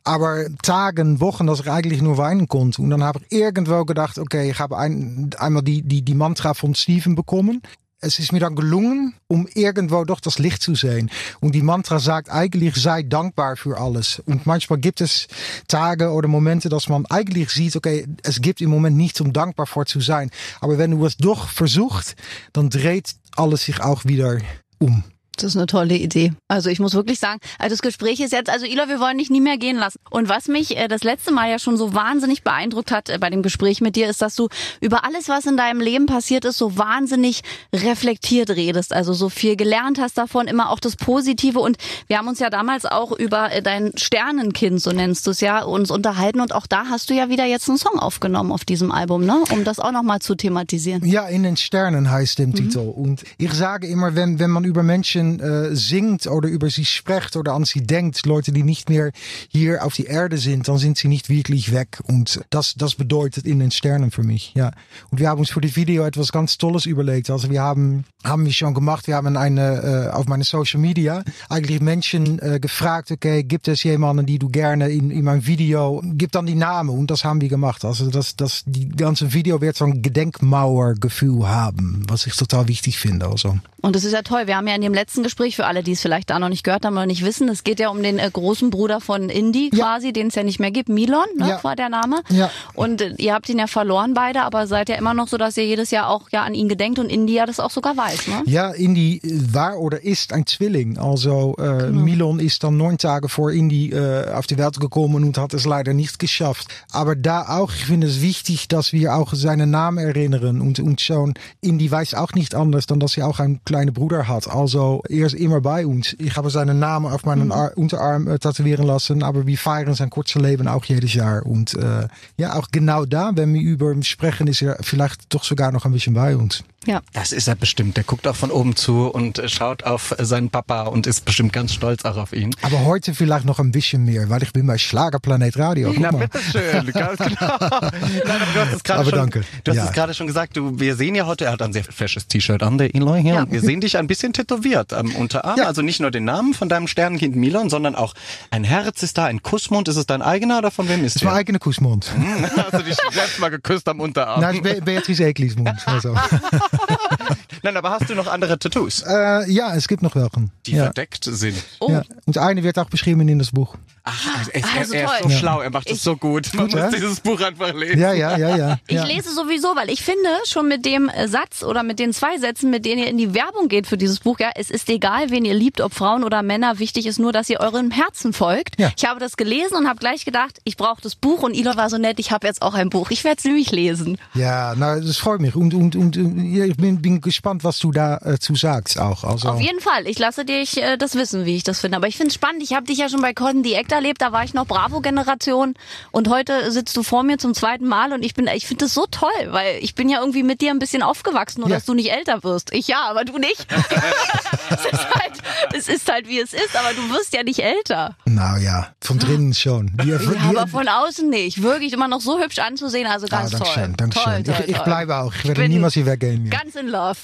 Aber Tagen, Wochen, dass ich eigentlich nur weinen konnte. Und dann habe ich irgendwo gedacht, okay, ich habe ein, einmal die, die, die Mantra von Steven bekommen es ist mir dann gelungen, um irgendwo doch das Licht zu sehen. Und die Mantra sagt eigentlich, sei dankbar für alles. Und manchmal gibt es Tage oder Momente, dass man eigentlich sieht, okay, es gibt im Moment nichts, um dankbar für zu sein. Aber wenn du es doch versucht, dann dreht alles sich auch wieder um. Das ist eine tolle Idee. Also ich muss wirklich sagen, also das Gespräch ist jetzt, also Ila, wir wollen dich nie mehr gehen lassen. Und was mich äh, das letzte Mal ja schon so wahnsinnig beeindruckt hat äh, bei dem Gespräch mit dir, ist, dass du über alles, was in deinem Leben passiert ist, so wahnsinnig reflektiert redest. Also so viel gelernt hast davon, immer auch das Positive. Und wir haben uns ja damals auch über äh, dein Sternenkind, so nennst du es ja, uns unterhalten. Und auch da hast du ja wieder jetzt einen Song aufgenommen auf diesem Album, ne? Um das auch nochmal zu thematisieren. Ja, in den Sternen heißt der mhm. Titel. Und ich sage immer, wenn, wenn man über Menschen Menschen äh, singt oder über sie spricht oder an sie denkt, Leute, die nicht mehr hier auf die Erde sind, dann sind sie nicht wirklich weg. Und das, das bedeutet in den Sternen für mich. Ja. Und wir haben uns für die Video etwas ganz Tolles überlegt. Also wir haben, haben wir schon gemacht. Wir haben eine, äh, auf meine Social Media eigentlich Menschen äh, gefragt, okay, gibt es jemanden, die du gerne in, in mein Video, gib dann die Namen. Und das haben wir gemacht. Also das, das, die ganze Video wird so ein Gedenkmauergefühl haben, was ich total wichtig finde. Also. Und das ist ja toll. Wir haben ja in dem letzten Gespräch, für alle, die es vielleicht da noch nicht gehört haben oder nicht wissen, es geht ja um den äh, großen Bruder von Indy ja. quasi, den es ja nicht mehr gibt. Milon, ne, ja. war der Name. Ja. Und äh, ihr habt ihn ja verloren beide, aber seid ja immer noch so, dass ihr jedes Jahr auch ja an ihn gedenkt und Indy ja das auch sogar weiß, ne? Ja, Indy war oder ist ein Zwilling. Also äh, genau. Milon ist dann neun Tage vor Indy äh, auf die Welt gekommen und hat es leider nicht geschafft. Aber da auch, ich finde es wichtig, dass wir auch seinen Namen erinnern und, und schon Indy weiß auch nicht anders, dann dass er auch ein kleine Bruder hat. Also er ist immer bei uns. Ich habe seinen Namen auf meinen mhm. Unterarm äh, tätowieren lassen, aber wir feiern sein kurzes Leben auch jedes Jahr. Und äh, ja, auch genau da, wenn wir über sprechen, ist er vielleicht doch sogar noch ein bisschen bei uns. Ja. Das ist er bestimmt. Der guckt auch von oben zu und äh, schaut auf seinen Papa und ist bestimmt ganz stolz auch auf ihn. Aber heute vielleicht noch ein bisschen mehr, weil ich bin bei Schlagerplanet Radio. Guck Na, mal. bitteschön, ganz genau. Nein, aber du hast es gerade Aber schon, danke. Du hast Ja. es gerade schon gesagt, du, wir sehen ja heute, er hat ein sehr fesches T-Shirt an, der Eloy hier, Ja. und wir sehen dich ein bisschen tätowiert am Unterarm. Ja. Also nicht nur den Namen von deinem Sternenkind Milon, sondern auch ein Herz ist da, ein Kussmund. Ist es dein eigener oder von wem ist Das ist mein eigener Kussmund. Hast du dich selbst mal geküsst am Unterarm? Nein, Beatrice Eklis Mund. Also. Nein, aber hast du noch andere Tattoos, Äh, ja, es gibt noch welchen. die ja. verdeckt sind? Oh, Ja. Und eine wird auch beschrieben in das Buch. Ach, er, Ah, er, so er ist so toll. schlau, er macht es so gut. Man Gut, muss ja? dieses Buch einfach lesen. Ja, ja, ja, ja. Ich ja. lese sowieso, weil ich finde, schon mit dem äh, Satz oder mit den zwei Sätzen, mit denen ihr in die Werbung geht für dieses Buch, ja, es ist egal, wen ihr liebt, ob Frauen oder Männer, wichtig ist nur, dass ihr eurem Herzen folgt. Ja. Ich habe das gelesen und habe gleich gedacht, ich brauche das Buch und Ilo war so nett, ich habe jetzt auch ein Buch. Ich werde es nämlich lesen. Ja, nou, das freut mich. Und, und, und äh, ja, ich bin, bin gespannt, was du dazu sagst auch. Also, Auf jeden Fall. Ich lasse dich äh, das wissen, wie ich das finde. Aber ich finde es spannend. Ich habe dich ja schon bei Cotton the Act erlebt. Da war ich noch Bravo-Generation. Und heute sitzt du vor mir zum zweiten Mal. Und ich bin, ich finde das so toll, weil ich bin ja irgendwie mit dir ein bisschen aufgewachsen. Nur, Ja. dass du nicht älter wirst. Ich ja, aber du nicht. es, ist halt, es ist halt, wie es ist. Aber du wirst ja nicht älter. nou ja, von drinnen schon. Die, Ja, die, aber von außen nicht. Wirklich immer noch so hübsch anzusehen. Also ah, ganz danke toll. schön, danke toll, schön. toll, ich, ich bleibe auch. Ich werde bin niemals hier weggehen. Mehr. Ganz in love.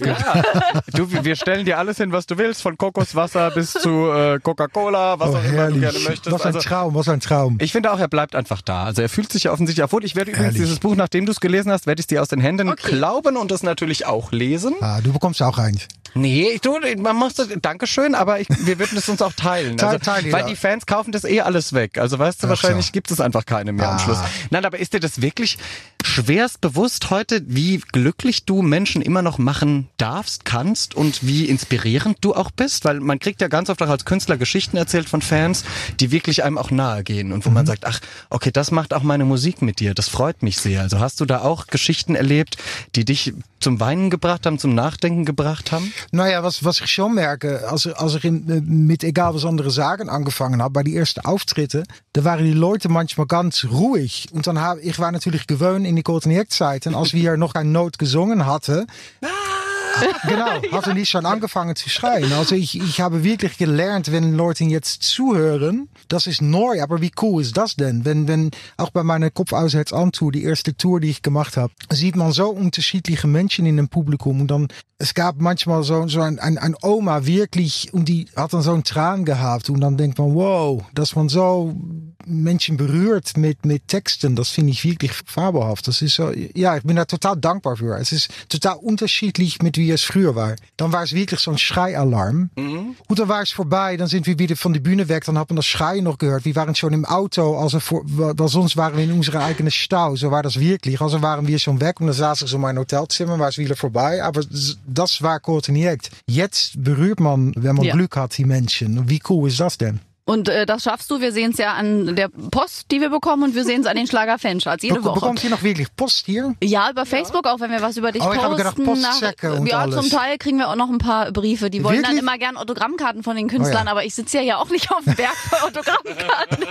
Du, wir stellen dir alles hin, was du willst, von Kokoswasser bis zu äh, Coca-Cola, was Oh, auch immer du herrlich. gerne möchtest. Was ein Also, Traum, was ein Traum. ich finde auch, er bleibt einfach da. Also er fühlt sich ja offensichtlich auch wohl. Ich werde übrigens Ehrlich. dieses Buch, nachdem du es gelesen hast, werde ich es dir aus den Händen Okay. glauben und das natürlich auch lesen. Ah, du bekommst auch eins. Nee, ich, du, man muss das, Dankeschön, aber ich, wir würden es uns auch teilen. Teil- Also, teil weil jeder. die Fans kaufen das eh alles weg. Also weißt du, Ach wahrscheinlich so. gibt es einfach keine mehr am Ah. Schluss. Nein, aber ist dir das wirklich schwerst bewusst heute, wie glücklich du Menschen immer noch machen darfst, kannst und wie inspirierend du auch bist? Weil man kriegt ja ganz oft auch als Künstler Geschichten erzählt von Fans, die wirklich einem auch nahe gehen und wo Mhm. man sagt, ach, okay, das macht auch meine Musik mit dir. Das freut mich sehr. Also hast du da auch Geschichten erlebt, die dich zum Weinen gebracht haben, zum Nachdenken gebracht haben? Nou ja, was, was ich schon merke, als, als ich in, äh, mit egal was andere Sagen angefangen habe, bei die ersten Auftritten, da waren die Leute manchmal ganz ruhig. Und dann habe ich war natürlich gewöhnt in die Kortenjekzeiten, als wir noch ein Note gesungen hatten. Genau, hatten die schon angefangen zu schreien. Also ich, ich habe wirklich gelernt, wenn Leute jetzt zuhören, das ist neu, aber wie cool ist das denn? Wenn, wenn auch bei meiner Kopf aus Herz an Tour, die erste Tour, die ich gemacht habe, sieht man so unterschiedliche Menschen in dem Publikum und dann es gab manchmal so, so ein, ein, ein Oma wirklich und die hat dann so einen Tran gehabt und dann denkt man, wow, dass man so Menschen berührt mit, mit Texten, das finde ich wirklich fabelhaft. Das ist so, ja, ich bin da total dankbar für. Es ist total unterschiedlich mit wie es früher war. Dann war es wirklich so ein Schreialarm. Und dann war es vorbei, dann sind wir wieder von der Bühne weg, dann hat man das Schreien noch gehört. Wir waren schon im Auto, also vor, weil sonst waren wir in unserer eigenen Stau. So war das wirklich. Also waren wir schon weg und dann saß ich so in mein Hotelzimmer, war es wieder vorbei. Aber das war koordiniert. Jetzt berührt man, wenn man Ja. Glück hat, die Menschen. Wie cool ist das denn? Und äh, das schaffst du. Wir sehen es ja an der Post, die wir bekommen und wir sehen es an den Schlager-Fancharts jede Bek- Woche. Bekommt ihr noch wirklich Post hier? Ja, über Facebook auch, wenn wir was über dich ich posten. habe gedacht, Postsäcke und ja, alles. zum Teil kriegen wir auch noch ein paar Briefe. Die wollen dann Wirklich? immer gern Autogrammkarten von den Künstlern, Oh ja. aber ich sitze ja ja auch nicht auf dem Berg für Autogrammkarten.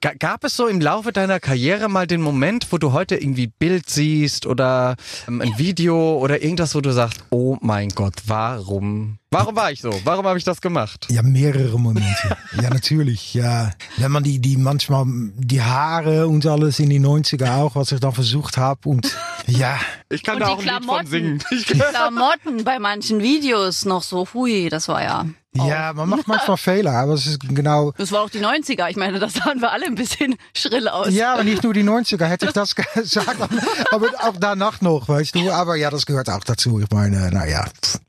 Ga- Gab es so im Laufe deiner Karriere mal den Moment, wo du heute irgendwie Bild siehst oder ähm, ein Video oder irgendwas, wo du sagst, oh mein Gott, warum? Warum war ich so? Warum habe ich das gemacht? Ja, mehrere Momente. ja, natürlich. Ja, wenn man die, die manchmal die Haare und alles in die 90er auch, was ich dann versucht habe und ja, Ich kann Und da auch ein Lied von Klamotten. singen. Ich, Die Klamotten bei manchen Videos noch so, hui, das war ja. Ja, man macht manchmal Fehler, aber es ist genau. Das war auch die 90er. Ich meine, da sahen wir alle ein bisschen schrill aus. Ja, aber nicht nur die 90er hätte ich das gesagt, aber auch danach noch, weißt du. Aber ja, das gehört auch dazu. Ich meine, naja,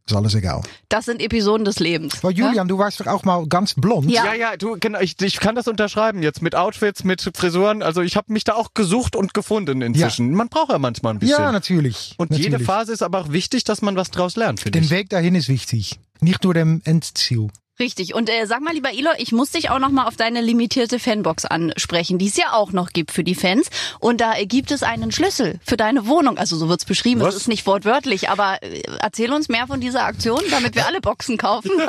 ist alles egal. Das sind Episoden des Lebens. Aber Julian, du warst doch auch mal ganz blond. Ja. ja, ja, du, genau, ich, ich kann das unterschreiben jetzt mit Outfits, mit Frisuren. Also ich habe mich da auch gesucht und gefunden inzwischen. Man braucht ja manchmal ein bisschen. Ja, natürlich. und natürlich. jede Phase ist aber auch wichtig, dass man was draus lernt, finde Den ich. Weg dahin ist wichtig. Nicht nur dem Endziel. Richtig. Und äh, sag mal, lieber Ilo, ich muss dich auch noch mal auf deine limitierte Fanbox ansprechen, die es ja auch noch gibt für die Fans. Und da äh, gibt es einen Schlüssel für deine Wohnung. Also so wird's beschrieben. Was? Es ist nicht wortwörtlich, aber äh, erzähl uns mehr von dieser Aktion, damit wir alle Boxen kaufen.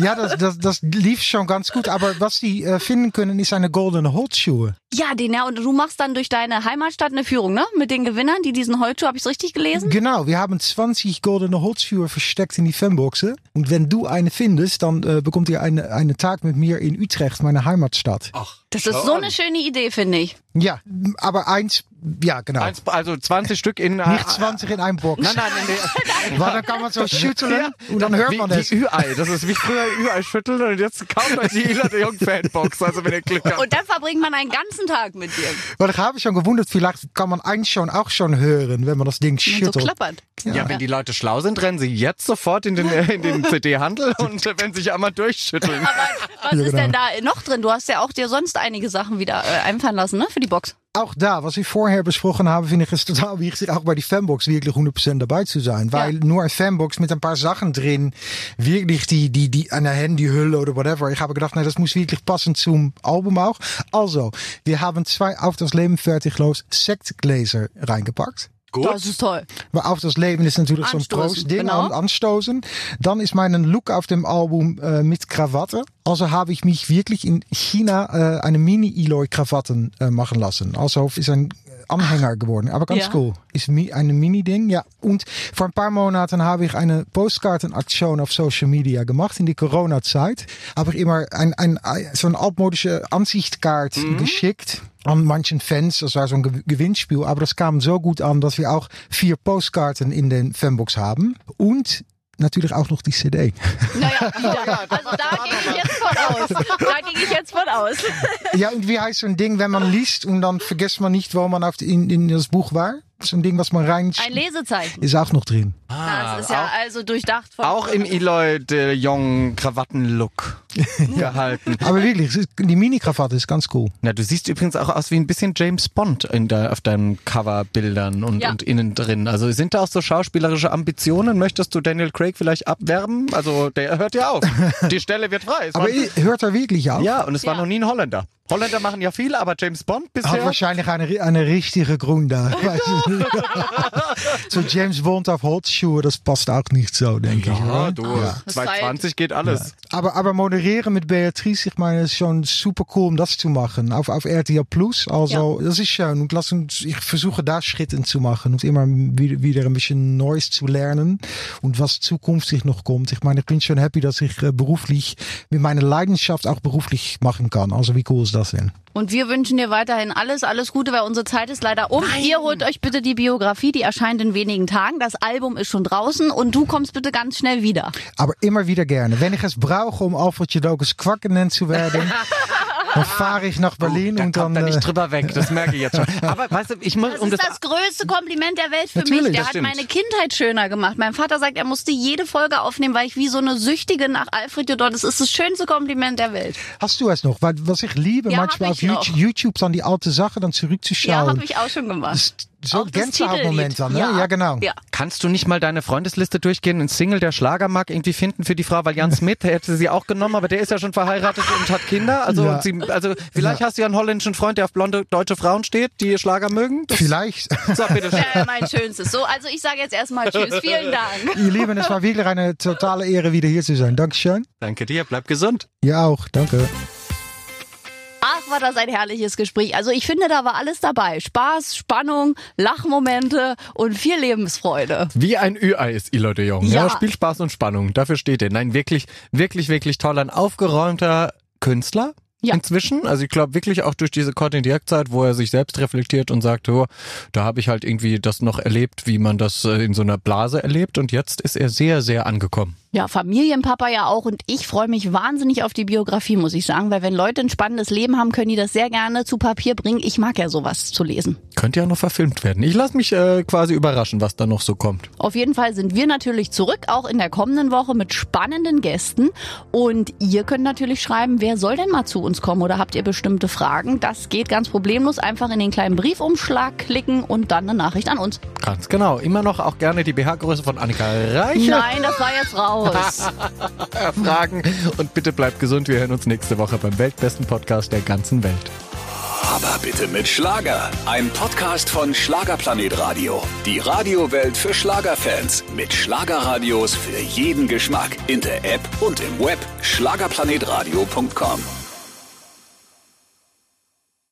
Ja, das, das, das lief schon ganz gut. Aber was die äh, finden können, ist eine goldene Holzschuhe. ja, den ja. Und du machst dann durch deine Heimatstadt eine Führung, ne? Mit den Gewinnern, die diesen Holzschuh, habe ich richtig gelesen? Genau, wir haben 20 goldene Holzschuhe versteckt in die Fanboxen. Und wenn du eine findest, dann äh, bekommt ihr eine, eine Tag mit mir in Utrecht, meine Heimatstadt. Das ist so eine schöne Idee, finde ich. Ja, aber eins, ja, genau. Eins, also 20 Stück in... äh, Nicht 20 in einem Box. Nein, nein, in der, Weil dann kann man so schütteln und dann hört wie, man es. wie Ü-Ei. Das ist wie früher Ü-Ei schütteln und jetzt kauft euch die Ila de Jong Fanbox, also wenn ihr Glück habt. Und dann verbringt man einen ganzen Tag mit dir. Weil ich habe schon gewundert, vielleicht kann man eins schon auch schon hören, wenn man das Ding Und so schüttelt. klappert. Ja, wenn die Leute schlau sind, rennen sie jetzt sofort in den, äh, in den CD-Handel und äh, wenn sich einmal durchschütteln. Aber was Ja, ist genau. denn da noch drin? Du hast ja auch dir sonst einige Sachen wieder äh, einfallen lassen, ne? Für die Box. Auch da, was wir vorher besprochen haben, finde ich es total wichtig, auch bei die Fanbox wirklich 100% dabei zu sein. Weil nur ein Fanbox mit ein paar Sachen drin, wirklich die, die, die, eine Handyhülle oder whatever. Ich habe gedacht, nee, das muss wirklich passen zum Album auch. Also, wir haben zwei Auf das Leben fertig los Sektgläser reingepackt. Das ist toll. Maar auf das Leben ist natürlich so ein Prostding genau. Anstoßen. Dann ist mein Look auf dem Album äh, mit Krawatte. Also habe ich mich wirklich in China äh, eine Mini-Eloy-Krawatten äh, machen lassen. Also ist ein Anhänger geworden. Aber ganz Ja. cool. Ist eine Mini-Ding. Ja. Und vor ein paar Monaten habe ich eine Postkartenaktion auf Social Media gemacht in die Corona-Zeit. Habe ich immer ein, ein, ein, so eine altmodische Ansichtkaart geschickt an manchen Fans. Das war so ein Ge- Gewinnspiel. Aber das kam so gut an, dass wir auch vier Postkarten in den Fanbox haben. Und natürlich auch noch die CD. Naja, wieder. Also da gehe ich jetzt von aus. Da gehe ich jetzt von aus. Ja, und wie heißt so ein Ding, wenn man liest und dann vergisst man nicht, wo man auf die, in, in das Buch war? So ein Ding, was man rein Ein Lesezeichen. ist auch noch drin. das ist ja also durchdacht von. Auch im Eloy de Jong Krawatten-Look gehalten. Aber wirklich, die Mini-Krawatte ist ganz cool. Na, du siehst übrigens auch aus wie ein bisschen James Bond in der, auf deinen Coverbildern und, Ja. und innen drin. Also sind da auch so schauspielerische Ambitionen? Möchtest du Daniel Craig vielleicht abwerben? Also der hört ja auf. Die Stelle wird frei. Es Aber war, hört er wirklich auf? ja, und es war Ja. noch nie ein Holländer. Holländer machen ja viel, aber James Bond Hat bisher. wahrscheinlich eine, eine richtige Grund da. Weiß ich nicht. so James Bond auf Holzschuhe, das passt auch nicht so, denke ich. Ja, oder? du, war 220 geht alles. Aber, aber moderieren mit Beatrice, ich meine, ist schon super cool, um das zu machen. Auf, auf RTL Plus, also das ist schön. Und lass uns, ich versuche da Schritten zu machen und immer wieder, wieder ein bisschen Neues zu lernen und was zukünftig noch kommt. Ich meine, ich bin schon happy, dass ich äh, beruflich mit meiner Leidenschaft auch beruflich machen kann. Also wie cool ist das denn? Und wir wünschen dir weiterhin alles, alles Gute, weil unsere Zeit ist leider um. Ihr holt euch bitte die Biografie, die erscheint in wenigen Tagen. Das Album ist schon draußen und du kommst bitte ganz schnell wieder. Aber immer wieder gerne. Wenn ich es brauche, um Alfred Jodokes Quack genannt zu werden, dann fahre ich nach Berlin Da und dann. kommt er äh, nicht drüber weg, das merke ich jetzt schon. Aber weißt du, ich muss, Das um ist das, das größte Kompliment der Welt für Natürlich, mich. Der das hat stimmt. meine Kindheit schöner gemacht. Mein Vater sagt, er musste jede Folge aufnehmen, weil ich wie so eine Süchtige nach Alfred Jodor. Das ist das schönste Kompliment der Welt. Hast du es noch? Weil, was ich liebe, Ja, manchmal auf. YouTube, YouTube dann die alte Sachen dann Ja, zurückzuschauen. habe ich auch schon gemacht. So Gänsehautmoment ne? Titellied. Ja, genau. Ja. Kannst du nicht mal deine Freundesliste durchgehen, einen Single der Schlager mag irgendwie finden für die Frau, weil Jan Smith der hätte sie auch genommen, aber der ist ja schon verheiratet und hat Kinder. Also, Ja. sie, also vielleicht hast du ja einen holländischen Freund, der auf blonde deutsche Frauen steht, die Schlager mögen. Das, Vielleicht. So, bitteschön. Ja, mein schönstes. So, also ich sage jetzt erstmal Tschüss. Vielen Dank. Ihr Lieben, es war wirklich eine totale Ehre, wieder hier zu sein. Dankeschön. Danke dir, bleib gesund. Ihr auch. Danke. Ach, war das ein herrliches Gespräch. Also ich finde, da war alles dabei. Spaß, Spannung, Lachmomente und viel Lebensfreude. Wie ein Ü-Ei ist Eloy de Jong. Ja. Ja. Spiel Spaß und Spannung. Dafür steht er. Nein, wirklich, wirklich, wirklich toll. Ein aufgeräumter Künstler. Ja. Inzwischen, also ich glaube wirklich auch durch diese Cortin Dirk Zeit, wo er sich selbst reflektiert und sagt, oh, da habe ich halt irgendwie das noch erlebt, wie man das äh, in so einer Blase erlebt und jetzt ist er sehr, sehr angekommen. Ja, Familienpapa ja auch und ich freue mich wahnsinnig auf die Biografie, muss ich sagen, weil wenn Leute ein spannendes Leben haben, können die das sehr gerne zu Papier bringen. Ich mag ja sowas zu lesen. Könnte ja noch verfilmt werden. Ich lasse mich äh, quasi überraschen, was da noch so kommt. Auf jeden Fall sind wir natürlich zurück, auch in der kommenden Woche mit spannenden Gästen. Und ihr könnt natürlich schreiben, wer soll denn mal zu uns kommen oder habt ihr bestimmte Fragen? Das geht ganz problemlos. Einfach in den kleinen Briefumschlag klicken und dann eine Nachricht an uns. Ganz genau. Immer noch auch gerne die BH-Größe von Annika Reiche. Nein, das war jetzt raus. Raus. Fragen. Und bitte bleibt gesund. Wir hören uns nächste Woche beim weltbesten Podcast der ganzen Welt. Aber bitte mit Schlager. Ein Podcast von Schlagerplanet Radio. Die Radiowelt für Schlagerfans. Mit Schlagerradios für jeden Geschmack. In der App und im Web. Schlagerplanetradio.com.